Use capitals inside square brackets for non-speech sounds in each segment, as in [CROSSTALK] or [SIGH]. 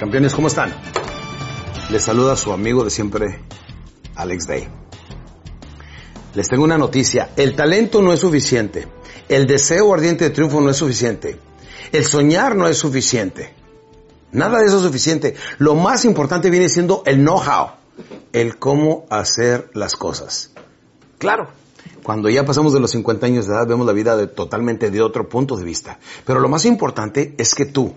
Campeones, ¿cómo están? Les saluda su amigo de siempre, Alex Day. Les tengo una noticia. El talento no es suficiente. El deseo ardiente de triunfo no es suficiente. El soñar no es suficiente. Nada de eso es suficiente. Lo más importante viene siendo el know-how. El cómo hacer las cosas. Claro, cuando ya pasamos de los 50 años de edad vemos la vida totalmente de otro punto de vista. Pero lo más importante es que tú,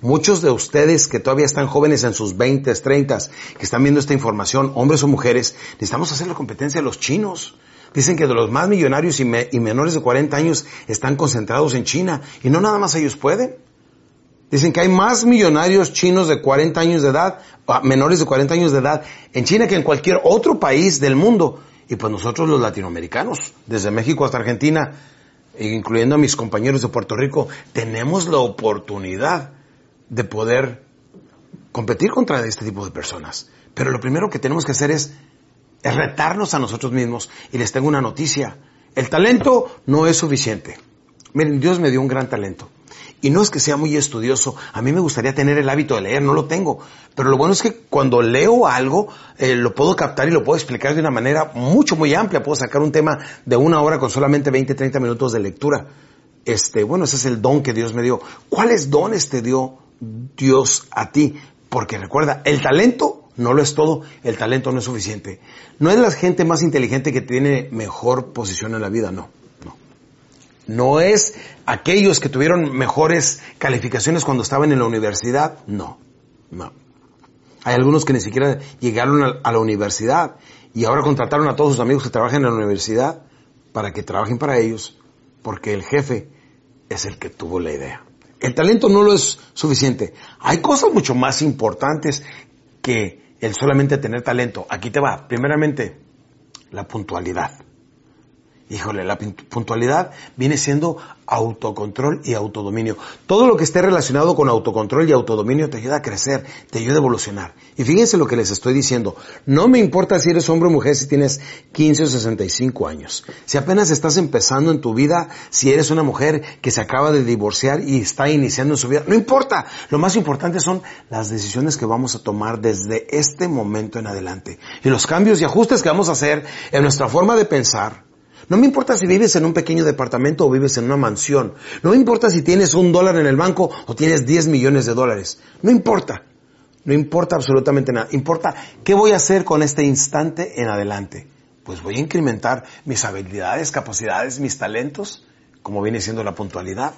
muchos de ustedes que todavía están jóvenes en sus 20, 30, que están viendo esta información, hombres o mujeres, necesitamos hacer la competencia de los chinos. Dicen que de los más millonarios y, y menores de 40 años están concentrados en China y no nada más ellos pueden. Dicen que hay más millonarios chinos de 40 años de edad, menores de 40 años de edad, en China que en cualquier otro país del mundo. Y pues nosotros los latinoamericanos, desde México hasta Argentina, incluyendo a mis compañeros de Puerto Rico, tenemos la oportunidad de poder competir contra este tipo de personas. Pero lo primero que tenemos que hacer es, retarnos a nosotros mismos. Y les tengo una noticia. El talento no es suficiente. Miren, Dios me dio un gran talento. Y no es que sea muy estudioso, a mí me gustaría tener el hábito de leer, no lo tengo. Pero lo bueno es que cuando leo algo, eh, lo puedo captar y lo puedo explicar de una manera mucho, muy amplia. Puedo sacar un tema de una hora con solamente 20, 30 minutos de lectura. Este, bueno, ese es el don que Dios me dio. ¿Cuáles dones te dio Dios a ti? Porque recuerda, el talento no lo es todo, el talento no es suficiente. No es la gente más inteligente que tiene mejor posición en la vida, no. No es aquellos que tuvieron mejores calificaciones cuando estaban en la universidad. No, no. Hay algunos que ni siquiera llegaron a la universidad y ahora contrataron a todos sus amigos que trabajan en la universidad para que trabajen para ellos, porque el jefe es el que tuvo la idea. El talento no lo es suficiente. Hay cosas mucho más importantes que el solamente tener talento. Aquí te va. Primeramente, la puntualidad. Híjole, la puntualidad viene siendo autocontrol y autodominio. Todo lo que esté relacionado con autocontrol y autodominio te ayuda a crecer, te ayuda a evolucionar. Y fíjense lo que les estoy diciendo. No me importa si eres hombre o mujer, si tienes 15 o 65 años. Si apenas estás empezando en tu vida, si eres una mujer que se acaba de divorciar y está iniciando su vida, no importa. Lo más importante son las decisiones que vamos a tomar desde este momento en adelante. Y los cambios y ajustes que vamos a hacer en nuestra forma de pensar, no me importa si vives en un pequeño departamento o vives en una mansión. No me importa si tienes un dólar en el banco o tienes 10 millones de dólares. No importa. No importa absolutamente nada. Importa qué voy a hacer con este instante en adelante. Pues voy a incrementar mis habilidades, capacidades, mis talentos, como viene siendo la puntualidad.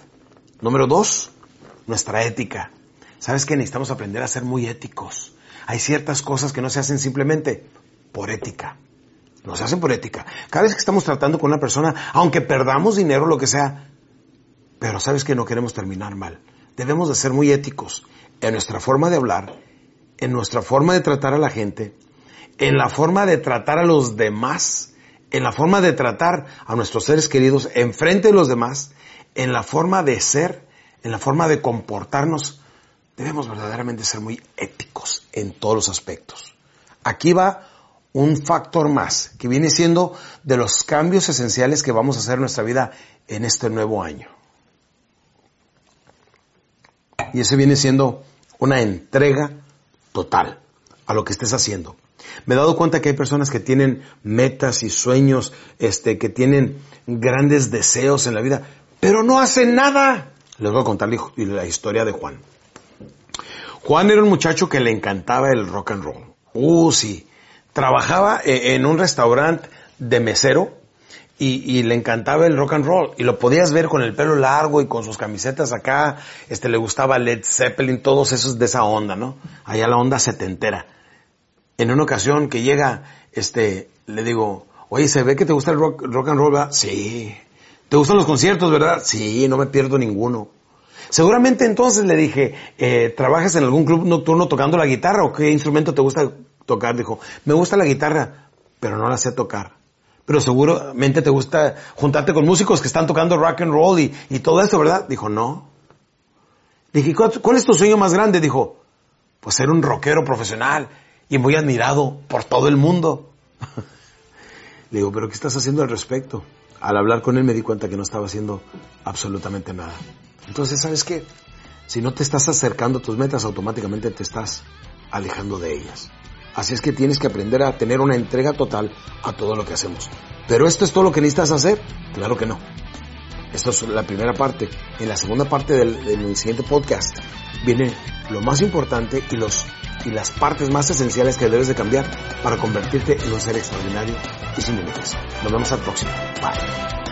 Número dos, nuestra ética. ¿Sabes que necesitamos aprender a ser muy éticos? Hay ciertas cosas que no se hacen simplemente por ética. Nos hacen por ética. Cada vez que estamos tratando con una persona, aunque perdamos dinero, lo que sea, pero sabes que no queremos terminar mal. Debemos de ser muy éticos en nuestra forma de hablar, en nuestra forma de tratar a la gente, en la forma de tratar a los demás, en la forma de tratar a nuestros seres queridos enfrente de los demás, en la forma de ser, en la forma de comportarnos. Debemos verdaderamente ser muy éticos en todos los aspectos. Aquí va un factor más, que viene siendo de los cambios esenciales que vamos a hacer en nuestra vida en este nuevo año. Y ese viene siendo una entrega total a lo que estés haciendo. Me he dado cuenta que hay personas que tienen metas y sueños, este, que tienen grandes deseos en la vida, pero no hacen nada. Les voy a contar la historia de Juan. Juan era un muchacho que le encantaba el rock and roll. Uh, sí trabajaba e-, en un restaurante de mesero y, le encantaba el rock and roll y lo podías ver con el pelo largo y con sus camisetas acá, este le gustaba Led Zeppelin, todos esos de esa onda, ¿no? Allá la onda setentera. En una ocasión que llega, este, le digo, oye, ¿se ve que te gusta el rock, rock and roll, verdad? Sí. ¿Te gustan los conciertos, verdad? Sí, no me pierdo ninguno. Seguramente entonces le dije, eh, ¿trabajas en algún club nocturno tocando la guitarra o qué instrumento te gusta tocar, dijo, me gusta la guitarra, pero no la sé tocar. Pero seguramente te gusta juntarte con músicos que están tocando rock and roll y, y todo eso, ¿verdad? Dijo, no. Dije, ¿cuál es tu sueño más grande? Dijo, pues ser un rockero profesional y muy admirado por todo el mundo. [LAUGHS] Le digo, pero ¿qué estás haciendo al respecto? Al hablar con él me di cuenta que no estaba haciendo absolutamente nada. Entonces, ¿sabes qué? Si no te estás acercando a tus metas, automáticamente te estás alejando de ellas. Así es que tienes que aprender a tener una entrega total a todo lo que hacemos. ¿Pero esto es todo lo que necesitas hacer? Claro que no. Esto es la primera parte. En la segunda parte del, siguiente podcast viene lo más importante y, los, y las partes más esenciales que debes de cambiar para convertirte en un ser extraordinario y sin límites. Nos vemos al próximo. Bye.